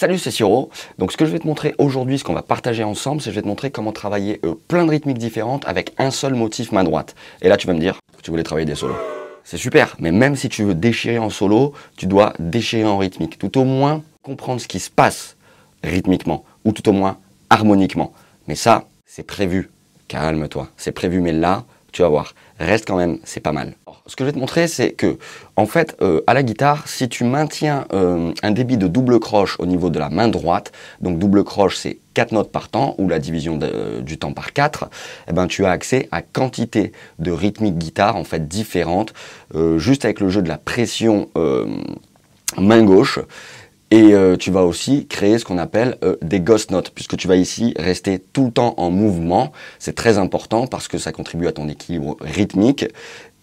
Salut, c'est Siro. Donc, ce que je vais te montrer aujourd'hui, ce qu'on va partager ensemble, c'est que je vais te montrer comment travailler euh, plein de rythmiques différentes avec un seul motif main droite. Et là, tu vas me dire tu voulais travailler des solos. C'est super, mais même si tu veux déchirer en solo, tu dois déchirer en rythmique. Tout au moins comprendre ce qui se passe rythmiquement, ou tout au moins harmoniquement. Mais ça, c'est prévu. Calme-toi, c'est prévu, mais là, tu vas voir, reste quand même, c'est pas mal. Ce que je vais te montrer, c'est que, en fait, euh, à la guitare, si tu maintiens euh, un débit de double croche au niveau de la main droite, donc double croche, c'est 4 notes par temps, ou la division euh, du temps par 4, eh ben, tu as accès à quantité de rythmiques guitare, en fait, différentes, juste avec le jeu de la pression main gauche. Et euh, tu vas aussi créer ce qu'on appelle euh, des ghost notes, puisque tu vas ici rester tout le temps en mouvement. C'est très important parce que ça contribue à ton équilibre rythmique.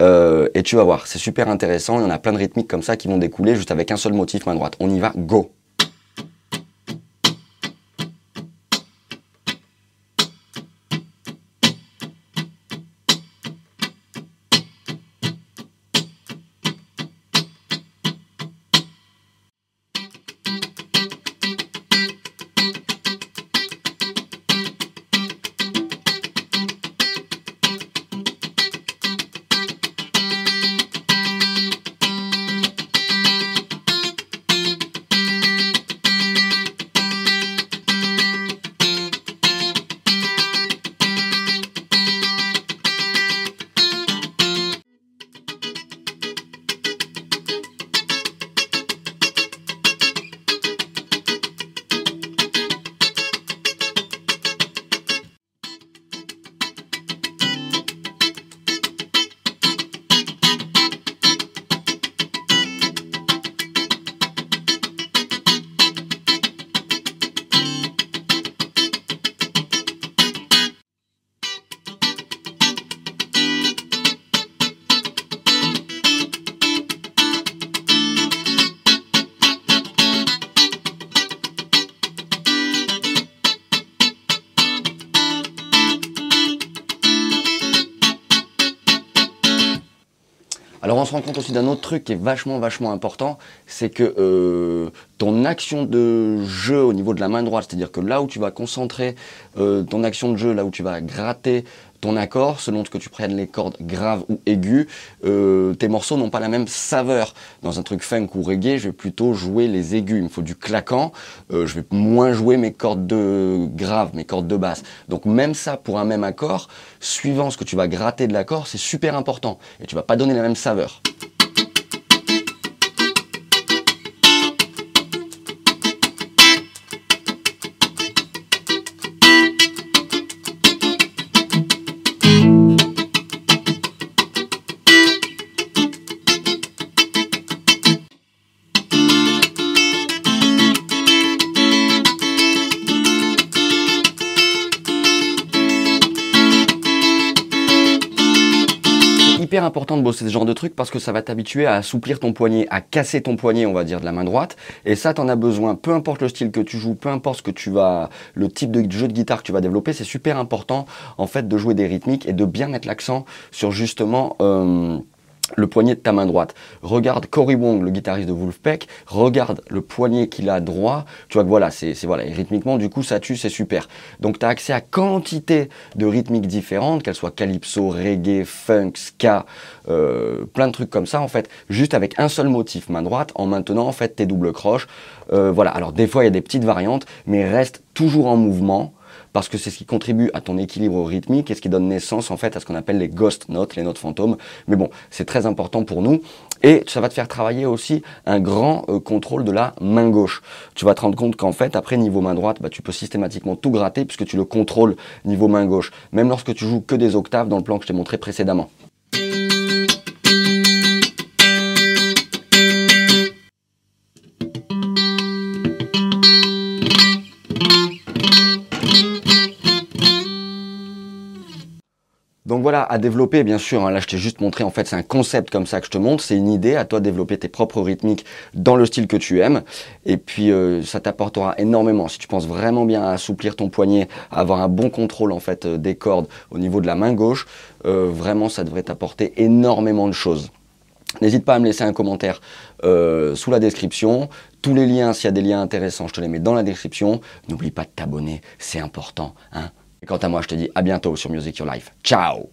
Euh, et tu vas voir, c'est super intéressant. Il y en a plein de rythmiques comme ça qui vont découler juste avec un seul motif main droite. On y va, go Alors on se rend compte aussi d'un autre truc qui est vachement vachement important, c'est que euh, ton action de jeu au niveau de la main droite, c'est-à-dire que là où tu vas concentrer euh, ton action de jeu, là où tu vas gratter accord, selon que tu prennes les cordes graves ou aiguës, euh, tes morceaux n'ont pas la même saveur. Dans un truc funk ou reggae, je vais plutôt jouer les aigus. Il me faut du claquant. je vais moins jouer mes cordes de graves, mes cordes de basse. Donc même ça, pour un même accord, suivant ce que tu vas gratter de l'accord, c'est super important. Et tu vas pas donner la même saveur. Important de bosser ce genre de truc parce que ça va t'habituer à assouplir ton poignet, à casser ton poignet, on va dire, de la main droite. Et ça, t'en as besoin. Peu importe le style que tu joues, peu importe ce que tu vas, le type de jeu de guitare que tu vas développer, c'est super important, en fait, de jouer des rythmiques et de bien mettre l'accent sur justement, euh, le poignet de ta main droite. Regarde Cory Wong, le guitariste de Wolfpack, regarde le poignet qu'il a droit. Tu vois que voilà, c'est voilà, rythmiquement, du coup, ça tue, c'est super. Donc, tu as accès à quantité de rythmiques différentes, qu'elles soient calypso, reggae, funk, ska, euh, plein de trucs comme ça, en fait, juste avec un seul motif, main droite, en maintenant, en fait, tes doubles croches. Euh, voilà, alors des fois, il y a des petites variantes, mais reste toujours en mouvement parce que c'est ce qui contribue à ton équilibre rythmique et ce qui donne naissance en fait à ce qu'on appelle les ghost notes, les notes fantômes. Mais bon, c'est très important pour nous et ça va te faire travailler aussi un grand euh, contrôle de la main gauche. Tu vas te rendre compte qu'en fait, après niveau main droite, bah, tu peux systématiquement tout gratter puisque tu le contrôles niveau main gauche, même lorsque tu joues que des octaves dans le plan que je t'ai montré précédemment. Donc voilà, à développer, bien sûr. Hein, là, je t'ai juste montré, en fait, c'est un concept comme ça que je te montre. C'est une idée à toi de développer tes propres rythmiques dans le style que tu aimes. Et puis, euh, ça t'apportera énormément. Si tu penses vraiment bien à assouplir ton poignet, à avoir un bon contrôle, en fait, euh, des cordes au niveau de la main gauche, euh, vraiment, ça devrait t'apporter énormément de choses. N'hésite pas à me laisser un commentaire sous la description. Tous les liens, s'il y a des liens intéressants, je te les mets dans la description. N'oublie pas de t'abonner, c'est important. Hein. Quant à moi, je te dis à bientôt sur Music Your Life. Ciao